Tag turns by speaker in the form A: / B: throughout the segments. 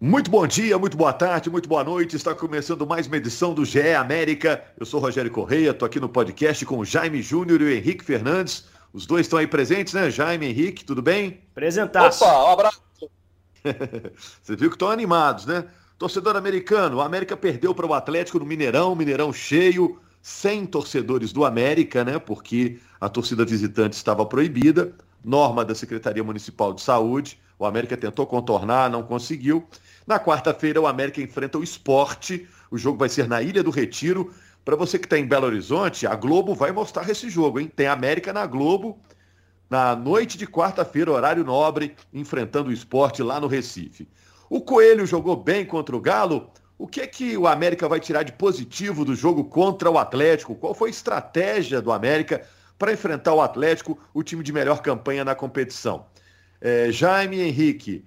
A: Muito bom dia, muito boa tarde, muito boa noite. Está começando mais uma edição do GE América. Eu sou Rogério Correia, estou aqui no podcast com o Jaime Júnior e o Henrique Fernandes. Os dois estão aí presentes, né? Jaime e Henrique, tudo bem?
B: Apresentaço.
A: Opa, um abraço. Você viu que estão animados, né? Torcedor americano, o América perdeu para o Atlético no Mineirão, Mineirão cheio, sem torcedores do América, né? Porque a torcida visitante estava proibida, norma da Secretaria Municipal de Saúde. O América tentou contornar, não conseguiu. Na quarta-feira, o América enfrenta o esporte. O jogo vai ser na Ilha do Retiro. Para você que está em Belo Horizonte, a Globo vai mostrar esse jogo, hein? Tem América na Globo na noite de quarta-feira, horário nobre, enfrentando o esporte lá no Recife. O Coelho jogou bem contra o Galo. O que é que o América vai tirar de positivo do jogo contra o Atlético? Qual foi a estratégia do América para enfrentar o Atlético, o time de melhor campanha na competição? É, Jaime Henrique,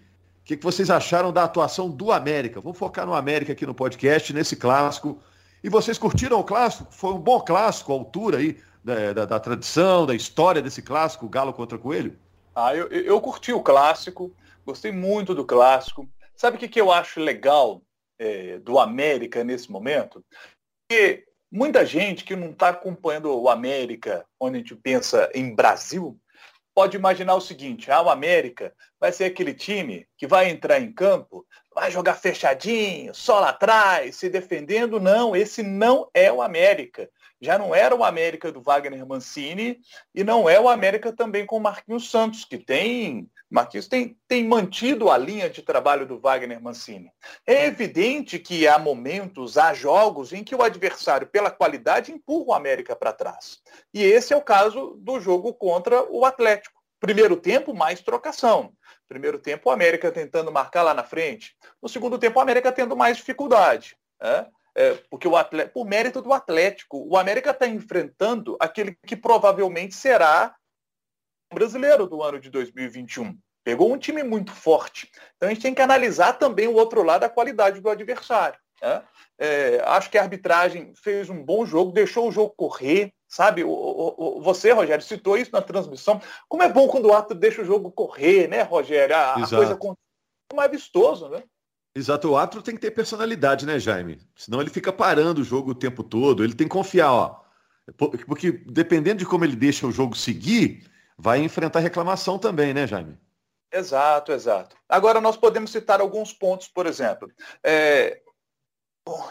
A: que, que vocês acharam da atuação do América? Vamos focar no América aqui no podcast, nesse clássico. E vocês curtiram o clássico? Foi um bom clássico, a altura aí da, da, da tradição, da história desse clássico, Galo contra Coelho?
B: Ah, eu, eu curti o clássico, gostei muito do clássico. Sabe o que, que eu acho legal é, do América nesse momento? Que muita gente que não está acompanhando o América, onde a gente pensa em Brasil, pode imaginar o seguinte, ah, o América vai ser aquele time que vai entrar em campo, vai jogar fechadinho, só lá atrás, se defendendo. Não, esse não é o América. Já não era o América do Wagner Mancini e não é o América também com o Marquinhos Santos, que tem Marquinhos tem, tem mantido a linha de trabalho do Wagner Mancini. É evidente que há momentos, há jogos em que o adversário, pela qualidade, empurra o América para trás. E esse é o caso do jogo contra o Atlético. Primeiro tempo, mais trocação. Primeiro tempo, o América tentando marcar lá na frente. No segundo tempo, o América tendo mais dificuldade. Né? É, porque o por mérito do Atlético, o América está enfrentando aquele que provavelmente será brasileiro do ano de 2021. Pegou um time muito forte. Então a gente tem que analisar também o outro lado, a qualidade do adversário. Né? É, acho que a arbitragem fez um bom jogo, deixou o jogo correr, sabe? O, o, o, você, Rogério, citou isso na transmissão. Como é bom quando o árbitro deixa o jogo correr, né, Rogério? A, a coisa é mais vistoso, né?
A: Exato, o árbitro tem que ter personalidade, né, Jaime? Senão ele fica parando o jogo o tempo todo. Ele tem que confiar, ó. Porque dependendo de como ele deixa o jogo seguir, vai enfrentar reclamação também, né, Jaime?
B: Exato, exato. Agora nós podemos citar alguns pontos, por exemplo. É,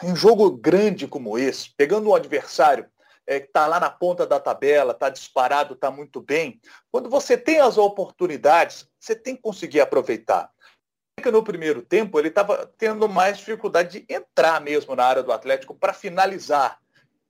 B: em jogo grande como esse, pegando um adversário é, que está lá na ponta da tabela, está disparado, está muito bem, quando você tem as oportunidades, você tem que conseguir aproveitar. No primeiro tempo, ele estava tendo mais dificuldade de entrar mesmo na área do Atlético para finalizar.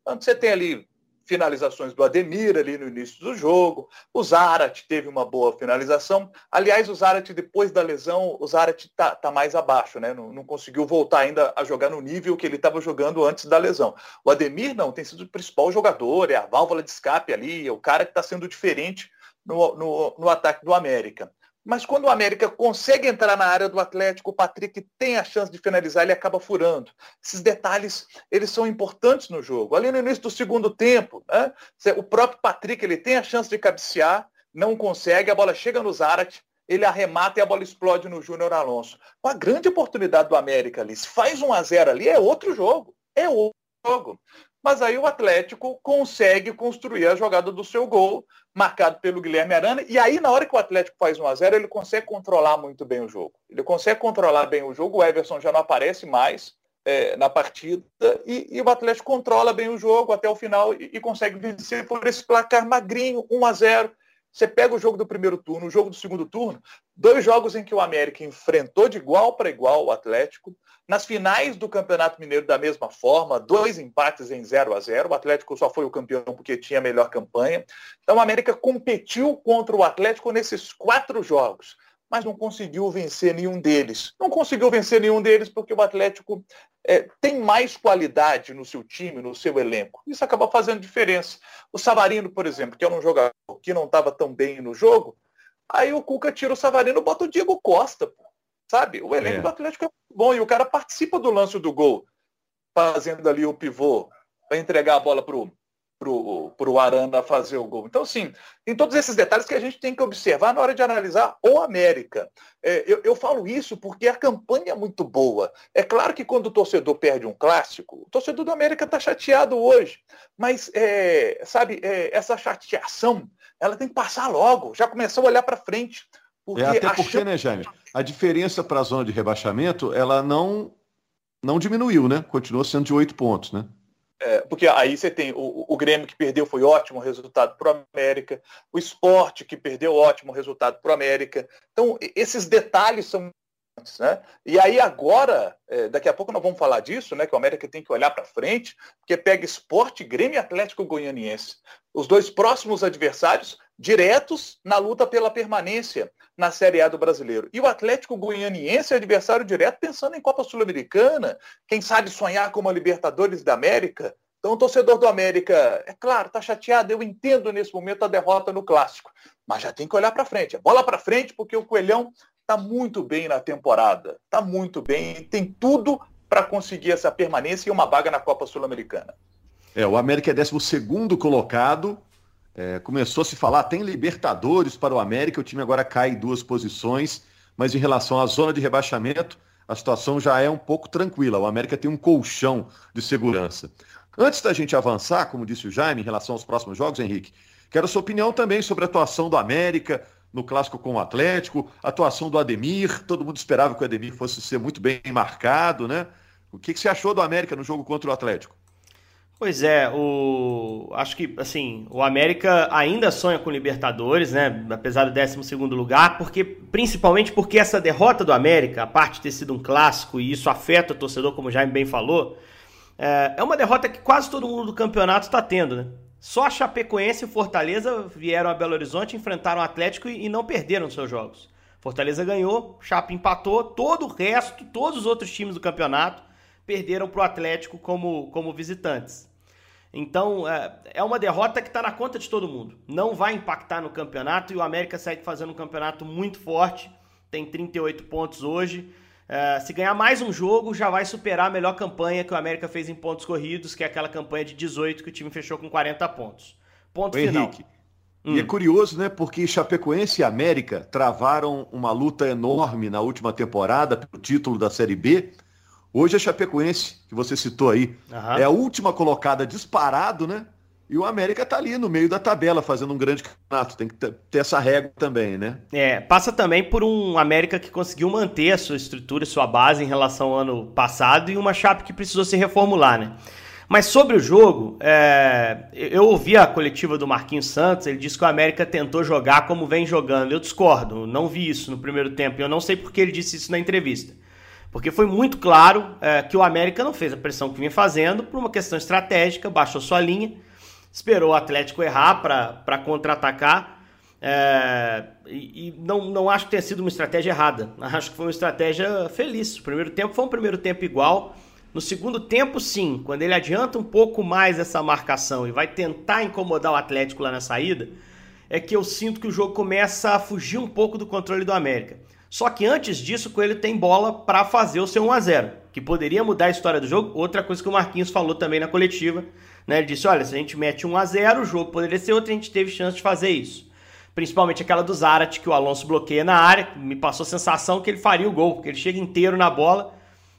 B: Quando você tem ali finalizações do Ademir ali no início do jogo. O Zarat teve uma boa finalização. Aliás, o Zarat, depois da lesão, o Zarat está tá mais abaixo, né? Não, não, conseguiu voltar ainda a jogar no nível que ele estava jogando antes da lesão. O Ademir, não, tem sido o principal jogador, é a válvula de escape ali, é o cara que está sendo diferente no, no, no ataque do América. Mas quando o América consegue entrar na área do Atlético, o Patrick tem a chance de finalizar, ele acaba furando. Esses detalhes, eles são importantes no jogo. Ali no início do segundo tempo, né, o próprio Patrick ele tem a chance de cabecear, não consegue, a bola chega no Zarat, ele arremata e a bola explode no Júnior Alonso. Uma grande oportunidade do América ali. Se faz 1 a 0 ali, é outro jogo. É outro jogo. Mas aí o Atlético consegue construir a jogada do seu gol, marcado pelo Guilherme Arana. E aí, na hora que o Atlético faz 1 a 0 ele consegue controlar muito bem o jogo. Ele consegue controlar bem o jogo, o Everson já não aparece mais é, na partida, e, e, o Atlético controla bem o jogo até o final e, e consegue vencer por esse placar magrinho, 1 a 0 você pega o jogo do primeiro turno, o jogo do segundo turno, dois jogos em que o América enfrentou de igual para igual o Atlético. Nas finais do Campeonato Mineiro, da mesma forma, dois empates em 0 a 0 O Atlético só foi o campeão porque tinha a melhor campanha. Então, o América competiu contra o Atlético nesses quatro jogos mas não conseguiu vencer nenhum deles. Não conseguiu vencer nenhum deles porque o Atlético é, tem mais qualidade no seu time, no seu elenco. Isso acaba fazendo diferença. O Savarino, por exemplo, que é um jogador que não estava tão bem no jogo, aí o Cuca tira o Savarino e bota o Diego Costa. Sabe? O elenco é. do Atlético é bom e o cara participa do lance do gol, fazendo ali o pivô para entregar a bola para o para o Arana fazer o gol. Então, sim, tem todos esses detalhes que a gente tem que observar na hora de analisar o América. É, eu, eu, falo isso porque a campanha é muito boa. É claro que quando o torcedor perde um clássico, o torcedor do América está chateado hoje. Mas, é, sabe, é, essa chateação, ela tem que passar logo, já começou a olhar para frente.
A: Porque é até porque, né, Jaime, a diferença para a zona de rebaixamento, ela não, não diminuiu, né? Continua sendo de oito pontos, né?
B: É, porque aí você tem o, o Grêmio que perdeu, foi ótimo resultado para o América, o esporte que perdeu, ótimo resultado para o América. Então, esses detalhes são né? E aí agora, é, daqui a pouco nós vamos falar disso, né? Que o América tem que olhar para frente, porque pega esporte, Grêmio e Atlético Goianiense. Os dois próximos adversários diretos na luta pela permanência na Série A do Brasileiro. E o Atlético Goianiense é adversário direto pensando em Copa Sul-Americana, quem sabe sonhar com uma Libertadores da América. Então o torcedor do América, é claro, está chateado, eu entendo nesse momento a derrota no Clássico, mas já tem que olhar para frente. É bola para frente porque o Coelhão está muito bem na temporada, está muito bem, tem tudo para conseguir essa permanência e uma vaga na Copa Sul-Americana.
A: É, o América é 12 colocado, é, começou a se falar, tem Libertadores para o América, o time agora cai em duas posições, mas em relação à zona de rebaixamento, a situação já é um pouco tranquila. O América tem um colchão de segurança. Antes da gente avançar, como disse o Jaime, em relação aos próximos jogos, Henrique, quero sua opinião também sobre a atuação do América no clássico com o Atlético, atuação do Ademir. Todo mundo esperava que o Ademir fosse ser muito bem marcado, né? O que, que você achou do América no jogo contra o Atlético?
C: Pois é, o acho que assim, o América ainda sonha com Libertadores, né? Apesar do 12 lugar, porque principalmente porque essa derrota do América, a parte de ter sido um clássico e isso afeta o torcedor, como o Jaime bem falou, é, é uma derrota que quase todo mundo do campeonato está tendo, né? Só a Chapecoense e Fortaleza vieram a Belo Horizonte, enfrentaram o Atlético e, não perderam seus jogos. Fortaleza ganhou, Chape empatou, todo o resto, todos os outros times do campeonato perderam para o Atlético como, como visitantes. Então, é, é uma derrota que está na conta de todo mundo. Não vai impactar no campeonato e o América segue fazendo um campeonato muito forte. Tem 38 pontos hoje. É, se ganhar mais um jogo, já vai superar a melhor campanha que o América fez em pontos corridos, que é aquela campanha de 18 que o time fechou com 40 pontos. Ponto
A: Ô,
C: final.
A: Henrique, hum. E é curioso, né? Porque Chapecoense e América travaram uma luta enorme na última temporada pelo título da Série B Hoje a Chapecoense, que você citou aí, uhum. é a última colocada disparado, né? E o América tá ali no meio da tabela, fazendo um grande campeonato. Tem que ter essa régua também, né?
C: É, passa também por um América que conseguiu manter a sua estrutura, sua base em relação ao ano passado e uma Chape que precisou se reformular, né? Mas sobre o jogo, é... eu ouvi a coletiva do Marquinhos Santos, ele disse que o América tentou jogar como vem jogando. Eu discordo, não vi isso no primeiro tempo. Eu não sei porque ele disse isso na entrevista. Porque foi muito claro é, que o América não fez a pressão que vinha fazendo por uma questão estratégica, baixou sua linha, esperou o Atlético errar para contra-atacar. É, e, e não, não acho que tenha sido uma estratégia errada. Acho que foi uma estratégia feliz. O primeiro tempo foi um primeiro tempo igual. No segundo tempo, sim, quando ele adianta um pouco mais essa marcação e vai tentar incomodar o Atlético lá na saída, é que eu sinto que o jogo começa a fugir um pouco do controle do América. Só que antes disso, o Coelho tem bola para fazer o seu 1 a 0 que poderia mudar a história do jogo. Outra coisa que o Marquinhos falou também na coletiva, né? Ele disse: olha, se a gente mete 1 a 0 o jogo poderia ser outro, a gente teve chance de fazer isso. Principalmente aquela do Zarat, que o Alonso bloqueia na área, me passou a sensação que ele faria o gol, porque ele chega inteiro na bola,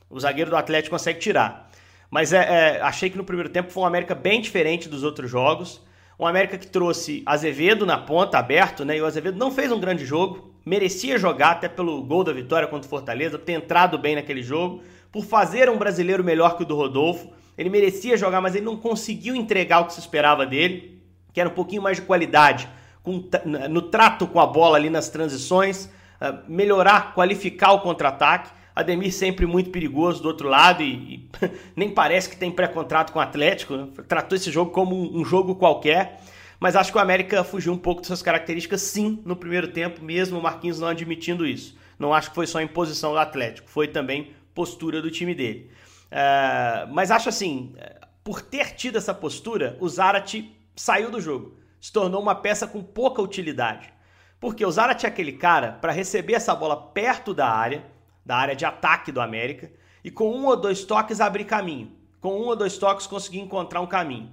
C: o zagueiro do Atlético consegue tirar. Mas é, é, achei que no primeiro tempo foi um América bem diferente dos outros jogos. Um América que trouxe Azevedo na ponta, aberto, né? E o Azevedo não fez um grande jogo merecia jogar até pelo gol da vitória contra o Fortaleza, ter entrado bem naquele jogo, por fazer um brasileiro melhor que o do Rodolfo. Ele merecia jogar, mas ele não conseguiu entregar o que se esperava dele, que era um pouquinho mais de qualidade, com, no trato com a bola ali nas transições, ah, melhorar, qualificar o contra-ataque. Ademir sempre muito perigoso do outro lado e, e nem parece que tem pré-contrato com o Atlético. Né? Tratou esse jogo como um, um jogo qualquer. Mas acho que o América fugiu um pouco dessas características, sim, no primeiro tempo, mesmo o Marquinhos não admitindo isso. Não acho que foi só imposição do Atlético, foi também postura do time dele. Uh, mas acho assim, por ter tido essa postura, o Zarate saiu do jogo, se tornou uma peça com pouca utilidade. Porque o Zarate é aquele cara para receber essa bola perto da área, da área de ataque do América, e com um ou dois toques abrir caminho. Com um ou dois toques conseguir encontrar um caminho.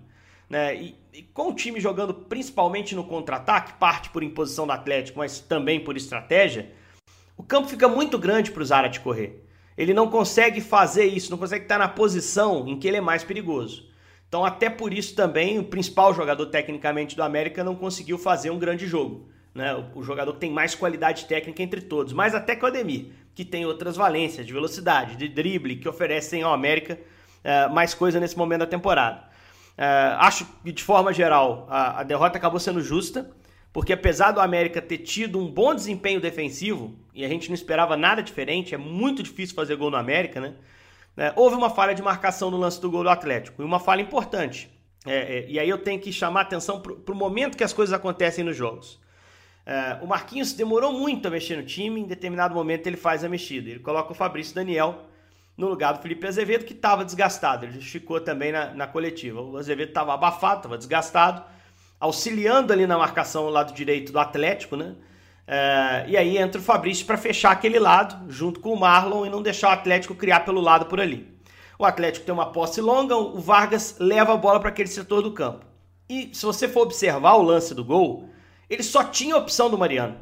C: né? E, e, com o time jogando principalmente no contra-ataque, parte por imposição do Atlético, mas também por estratégia, o campo fica muito grande para o Zarate correr. Ele não consegue fazer isso, não consegue estar na posição em que ele é mais perigoso. Então, até por isso também, o principal jogador tecnicamente do América não conseguiu fazer um grande jogo. Né? O, jogador que tem mais qualidade técnica entre todos, mais até que o Ademir, que tem outras valências de velocidade, de drible, que oferecem ao América uh, mais coisa nesse momento da temporada. Uh, acho que, de forma geral, a, a derrota acabou sendo justa, porque apesar do América ter tido um bom desempenho defensivo, e a gente não esperava nada diferente, é muito difícil fazer gol no América, né? É, houve uma falha de marcação no lance do gol do Atlético, e uma falha importante. É, é, e aí eu tenho que chamar atenção para o momento que as coisas acontecem nos jogos. É, o Marquinhos demorou muito a mexer no time, em determinado momento ele faz a mexida. Ele coloca o Fabrício Daniel no lugar do Felipe Azevedo, que estava desgastado. Ele ficou também na, na coletiva. O Azevedo estava abafado, estava desgastado, auxiliando ali na marcação do lado direito do Atlético, né? É, e aí entra o Fabrício para fechar aquele lado, junto com o Marlon, e não deixar o Atlético criar pelo lado por ali. O Atlético tem uma posse longa, o Vargas leva a bola para aquele setor do campo. E se você for observar o lance do gol, ele só tinha a opção do Mariano.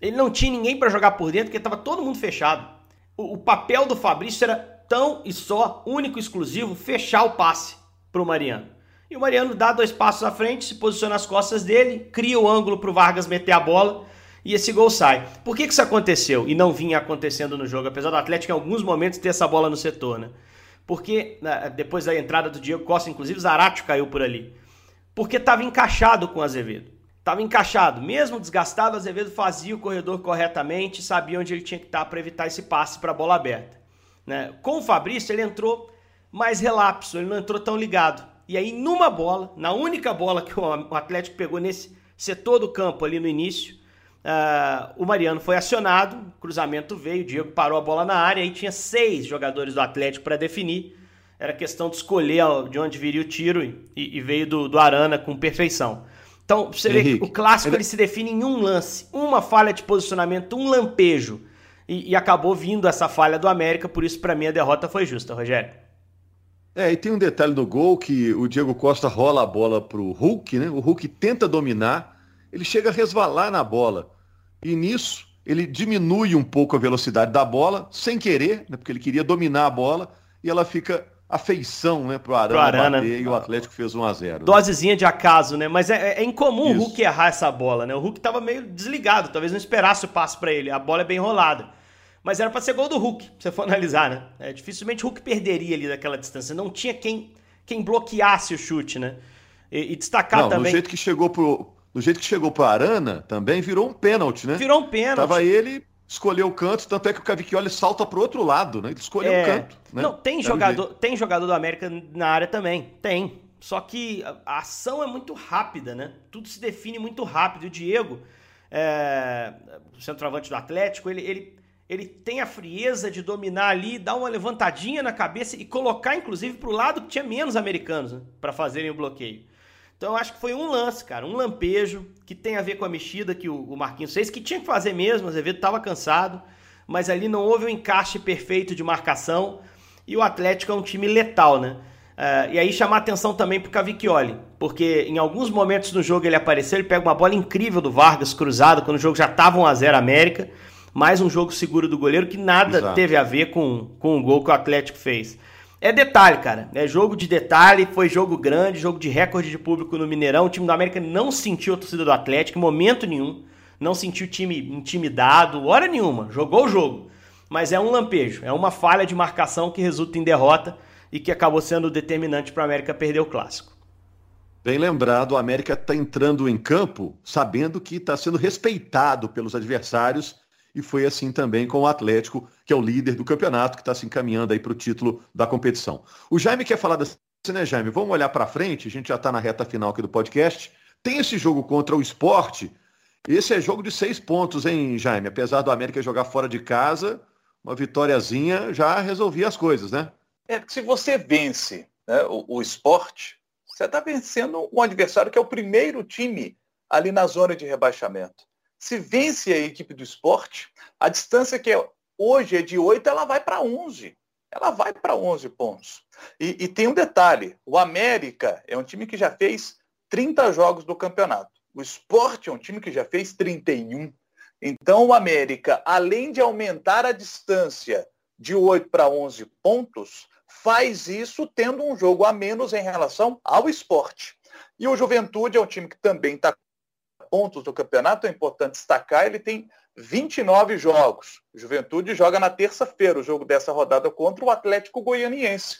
C: Ele não tinha ninguém para jogar por dentro, porque estava todo mundo fechado. O, o, papel do Fabrício era tão e só, único e exclusivo, fechar o passe para o Mariano. E o Mariano dá dois passos à frente, se posiciona nas costas dele, cria o ângulo para o Vargas meter a bola e esse gol sai. Por que, que isso aconteceu e não vinha acontecendo no jogo, apesar do Atlético em alguns momentos ter essa bola no setor, né? Porque né, depois da entrada do Diego Costa, inclusive Zarate caiu por ali. Porque estava encaixado com o Azevedo. Estava encaixado. Mesmo desgastado, Azevedo fazia o corredor corretamente, sabia onde ele tinha que estar para evitar esse passe para a bola aberta. Né? Com o Fabrício, ele entrou mais relapso, ele não entrou tão ligado. E aí, numa bola, na única bola que o Atlético pegou nesse setor do campo ali no início, Uh, o Mariano foi acionado, o cruzamento veio, o Diego parou a bola na área, aí tinha seis jogadores do Atlético para definir. Era questão de escolher de onde viria o tiro e, e veio do, do, Arana com perfeição. Então, você Henrique, vê que o clássico ele... ele... se define em um lance, uma falha de posicionamento, um lampejo. E, e acabou vindo essa falha do América, por isso, para mim, a derrota foi justa, Rogério.
A: É, e tem um detalhe no gol que o Diego Costa rola a bola pro Hulk, né? O Hulk tenta dominar ele chega a resvalar na bola. E nisso, ele diminui um pouco a velocidade da bola, sem querer, né, porque ele queria dominar a bola, e ela fica a feição né, pro Arana, pro Arana. bater, e o Atlético fez 1 a 0 né?
C: Dosezinha de acaso, né? Mas é, é incomum Isso. o Hulk errar essa bola, né? O Hulk tava meio desligado, talvez não esperasse o passo para ele. A bola é bem rolada. Mas era para ser gol do Hulk, se você for analisar, né? É, dificilmente o Hulk perderia ali daquela distância. Não tinha quem, quem bloqueasse o chute, né? E, e destacar não, também.
A: Do jeito que chegou pro, do jeito que chegou para Arana, também virou um pênalti, né?
C: Virou um pênalti.
A: Tava ele, escolheu o canto, tanto é que o Cavicchioli salta pro outro lado, né? Ele escolheu é... o canto. Né?
C: Não, tem jogador, tem jogador do América na área também, tem. Só que a ação é muito rápida, né? Tudo se define muito rápido. O Diego, é... o centroavante do Atlético, ele, ele, ele tem a frieza de dominar ali, dar uma levantadinha na cabeça e colocar, inclusive, para o lado que tinha menos americanos né? para fazerem o bloqueio. Então eu acho que foi um lance, cara, um lampejo que tem a ver com a mexida que o, Marquinhos fez, que tinha que fazer mesmo, o Azevedo estava cansado, mas ali não houve um encaixe perfeito de marcação e o Atlético é um time letal, né? Uh, e aí chamar atenção também pro Cavicchioli, porque em alguns momentos no jogo ele apareceu, ele pega uma bola incrível do Vargas cruzado, quando o jogo já estava 1x0 América, mais um jogo seguro do goleiro que nada Exato. teve a ver com, com o gol que o Atlético fez. É detalhe, cara. É jogo de detalhe, foi jogo grande, jogo de recorde de público no Mineirão. O time do América não sentiu a torcida do Atlético em momento nenhum. Não sentiu o time intimidado, hora nenhuma. Jogou o jogo. Mas é um lampejo, é uma falha de marcação que resulta em derrota e que acabou sendo determinante para o América perder o clássico.
A: Bem lembrado, o América está entrando em campo sabendo que está sendo respeitado pelos adversários e foi assim também com o Atlético, que é o líder do campeonato, que está se encaminhando aí para o título da competição. O Jaime quer falar desse, né, Jaime? Vamos olhar para frente, a gente já está na reta final aqui do podcast. Tem esse jogo contra o esporte. Esse é jogo de seis pontos, hein, Jaime? Apesar do América jogar fora de casa, uma vitóriazinha já resolvia as coisas, né?
B: É, porque se você vence né, o, o esporte, você está vencendo um adversário que é o primeiro time ali na zona de rebaixamento. Se vence a equipe do esporte, a distância que é, hoje é de 8, ela vai para 11. ela vai para 11 pontos. E, e, tem um detalhe: o América é um time que já fez 30 jogos do campeonato. O Sport é um time que já fez 31. Então, o América, além de aumentar a distância de 8 para 11 pontos, faz isso tendo um jogo a menos em relação ao esporte. E o Juventude é um time que também está pontos do campeonato, é importante destacar, ele tem 29 jogos. Juventude joga na terça-feira o jogo dessa rodada contra o Atlético Goianiense.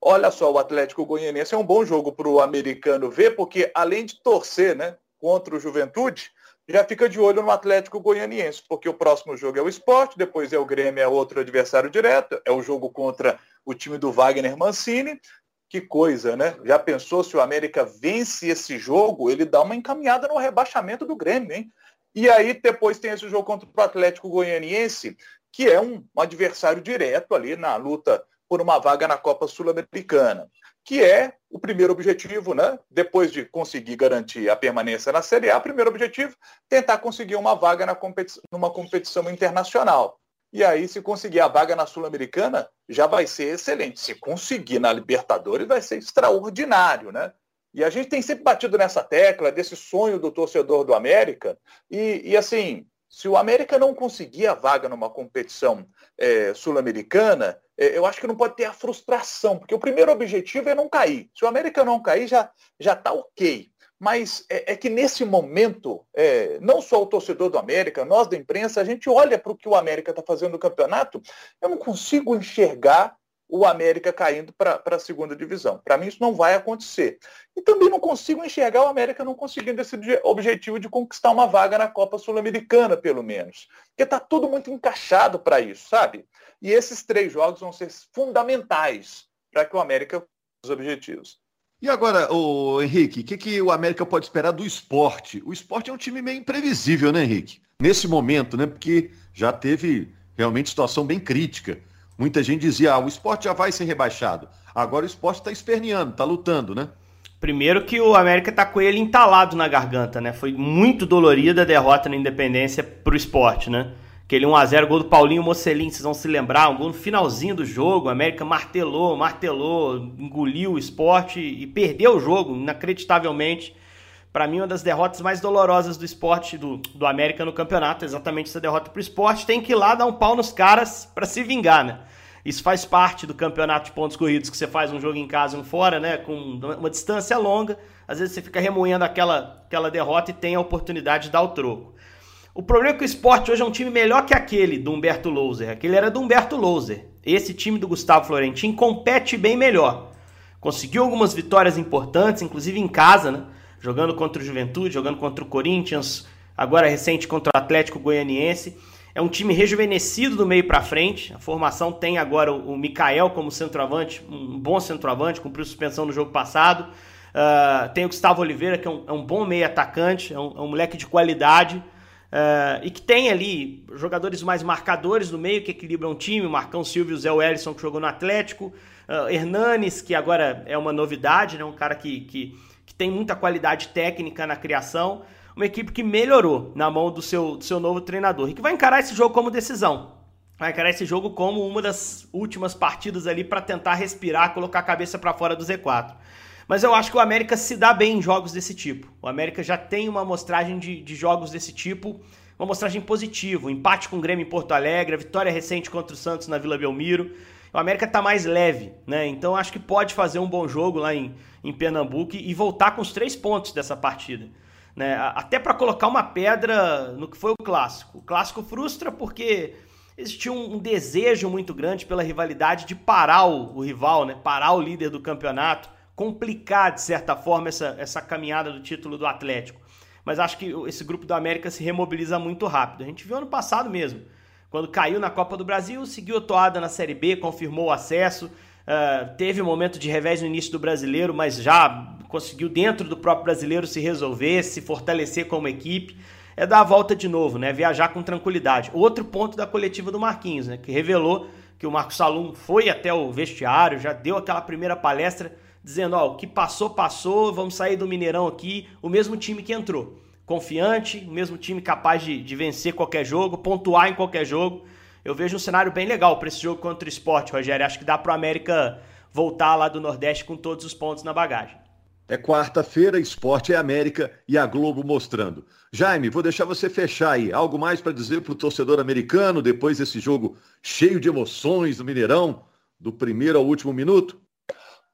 B: Olha só, o Atlético Goianiense é um bom jogo para o americano ver, porque além de torcer né, contra o Juventude, já fica de olho no Atlético Goianiense, porque o próximo jogo é o esporte, depois é o Grêmio, é outro adversário direto, é o jogo contra o time do Wagner Mancini. Que coisa, né? Já pensou se o América vence esse jogo, ele dá uma encaminhada no rebaixamento do Grêmio, hein? E aí depois tem esse jogo contra o Atlético Goianiense, que é um, adversário direto ali na luta por uma vaga na Copa Sul-Americana, que é o primeiro objetivo, né? Depois de conseguir garantir a permanência na Série A, o primeiro objetivo tentar conseguir uma vaga na competi numa competição internacional. E aí, se conseguir a vaga na Sul-Americana, já vai ser excelente. Se conseguir na Libertadores, vai ser extraordinário, né? E a gente tem sempre batido nessa tecla desse sonho do torcedor do América. E, e assim, se o América não conseguir a vaga numa competição é, sul-americana, é, eu acho que não pode ter a frustração, porque o primeiro objetivo é não cair. Se o América não cair, já já está ok. Mas é, é, que nesse momento, é, não só o torcedor do América, nós da imprensa, a gente olha para o que o América está fazendo no campeonato, eu não consigo enxergar o América caindo para a segunda divisão. Para mim isso não vai acontecer. E também não consigo enxergar o América não conseguindo esse objetivo de conquistar uma vaga na Copa Sul-Americana, pelo menos. Porque está tudo muito encaixado para isso, sabe? E esses três jogos vão ser fundamentais para que o América os objetivos.
A: E agora, o Henrique, o que, que o América pode esperar do esporte? O esporte é um time meio imprevisível, né, Henrique? Nesse momento, né? Porque já teve realmente situação bem crítica. Muita gente dizia, ah, o esporte já vai ser rebaixado. Agora o esporte está esperneando, está lutando, né?
C: Primeiro que o América está com ele entalado na garganta, né? Foi muito dolorida a derrota na Independência para o esporte, né? Aquele 1x0, gol do Paulinho Mocelin, vocês vão se lembrar, um gol no finalzinho do jogo, o América martelou, martelou, engoliu o esporte e perdeu o jogo, inacreditavelmente. Para mim, uma das derrotas mais dolorosas do esporte, do, do América no campeonato, exatamente essa derrota para o esporte. Tem que ir lá dar um pau nos caras para se vingar, né? Isso faz parte do campeonato de pontos corridos, que você faz um jogo em casa e um fora, né? Com uma distância longa. Às vezes você fica remoendo aquela, aquela derrota e tem a oportunidade de dar o troco. O problema é que o esporte hoje é um time melhor que aquele do Humberto Louser. Aquele era do Humberto Louser. Esse time do Gustavo Florentin compete bem melhor. Conseguiu algumas vitórias importantes, inclusive em casa, né? Jogando contra o Juventude, jogando contra o Corinthians, agora recente contra o Atlético Goianiense. É um time rejuvenescido do meio para frente. A formação tem agora o Mikael como centroavante, um bom centroavante, cumpriu suspensão no jogo passado. Uh, tem o Gustavo Oliveira, que é um, é um bom meio atacante, é um, é um moleque de qualidade. Uh, e que tem ali jogadores mais marcadores no meio que equilibram o time, Marcão Silva e o Zé Wellison que jogou no Atlético, uh, Hernanes, que agora é uma novidade, né? um cara que, que, que, tem muita qualidade técnica na criação, uma equipe que melhorou na mão do seu, do seu novo treinador e que vai encarar esse jogo como decisão. Vai encarar esse jogo como uma das últimas partidas ali para tentar respirar, colocar a cabeça para fora do Z4. Mas eu acho que o América se dá bem em jogos desse tipo. O América já tem uma amostragem de, de jogos desse tipo, uma amostragem positiva. Um empate com o Grêmio em Porto Alegre, a vitória recente contra o Santos na Vila Belmiro. O América está mais leve, né? Então acho que pode fazer um bom jogo lá em, em Pernambuco e voltar com os três pontos dessa partida. Né? Até para colocar uma pedra no que foi o clássico. O clássico frustra porque existia um, um desejo muito grande pela rivalidade de parar o, o rival, né? parar o líder do campeonato complicar, de certa forma, essa, essa caminhada do título do Atlético. Mas acho que esse grupo do América se remobiliza muito rápido. A gente viu ano passado mesmo. Quando caiu na Copa do Brasil, seguiu a toada na Série B, confirmou o acesso. Uh, teve um momento de revés no início do brasileiro, mas já conseguiu, dentro do próprio brasileiro, se resolver, se fortalecer como equipe. É dar a volta de novo, né? Viajar com tranquilidade. Outro ponto da coletiva do Marquinhos, né? Que revelou que o Marcos Salum foi até o vestiário, já deu aquela primeira palestra dizendo, ó, o que passou, passou, vamos sair do Mineirão aqui, o mesmo time que entrou. Confiante, o mesmo time capaz de, de vencer qualquer jogo, pontuar em qualquer jogo. eu vejo um cenário bem legal para esse jogo contra o esporte, Rogério. Acho que dá para o América voltar lá do Nordeste com todos os pontos na bagagem.
A: É quarta-feira, Esporte é América e a Globo mostrando. Jaime, vou deixar você fechar aí. Algo mais para dizer para o torcedor americano depois desse jogo cheio de emoções do Mineirão, do primeiro ao último minuto?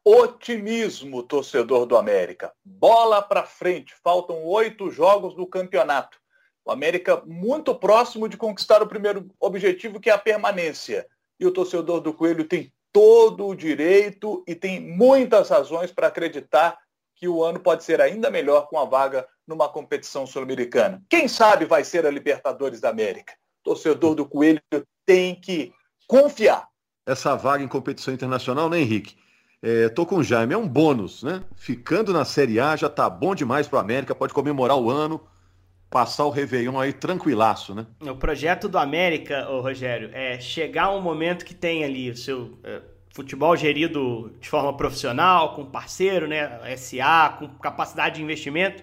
B: Otimismo, torcedor do América. Bola para frente. Faltam oito jogos do campeonato. O América muito próximo de conquistar o primeiro objetivo, que é a permanência. E o torcedor do Coelho tem todo o direito e tem muitas razões para acreditar que o ano pode ser ainda melhor com a vaga numa competição sul-americana. Quem sabe vai ser a Libertadores da América. torcedor do Coelho tem que confiar.
A: Essa vaga em competição internacional, né, Henrique? É, tô com o Jaime, é um bônus, né? Ficando na Série A já tá bom demais para o América, pode comemorar o ano, passar o Réveillon aí tranquilaço, né?
C: O projeto do América, ô Rogério, é chegar um momento que tem ali o seu é, futebol gerido de forma profissional, com parceiro, né, SA, com capacidade de investimento.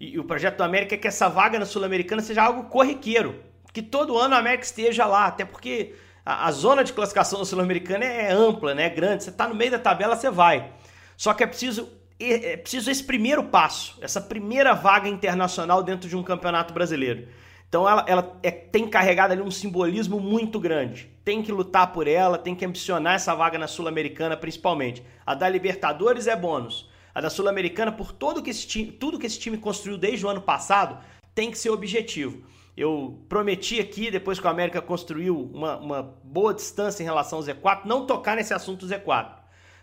C: E, e o projeto do América é que essa vaga na Sul-Americana seja algo corriqueiro, que todo ano a América esteja lá, até porque a, a zona de classificação Sul-Americana é, é ampla, né, é grande. Você está no meio da tabela, você vai. Só que é preciso é preciso esse primeiro passo, essa primeira vaga internacional dentro de um campeonato brasileiro. Então ela, ela é, tem carregado ali um simbolismo muito grande. Tem que lutar por ela, tem que ambicionar essa vaga na Sul-Americana principalmente. A da Libertadores é bônus. A da Sul-Americana, por todo que esse time, tudo que esse time construiu desde o ano passado, tem que ser objetivo. Eu prometi aqui, depois que o América construiu uma, uma boa distância em relação ao Z4, não tocar nesse assunto Z4.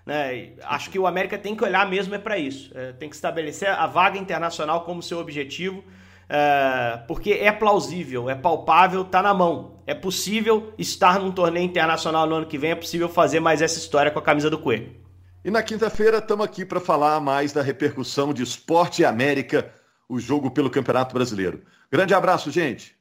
C: Né? Acho que o América tem que olhar mesmo é para isso. É, tem que estabelecer a vaga internacional como seu objetivo é, porque é plausível, é palpável, está na mão. É possível estar num torneio internacional no ano que vem, é possível fazer mais essa história com a camisa do Coelho.
A: E na quinta-feira estamos aqui para falar mais da repercussão de Esporte América, o jogo pelo Campeonato Brasileiro. Grande abraço, gente!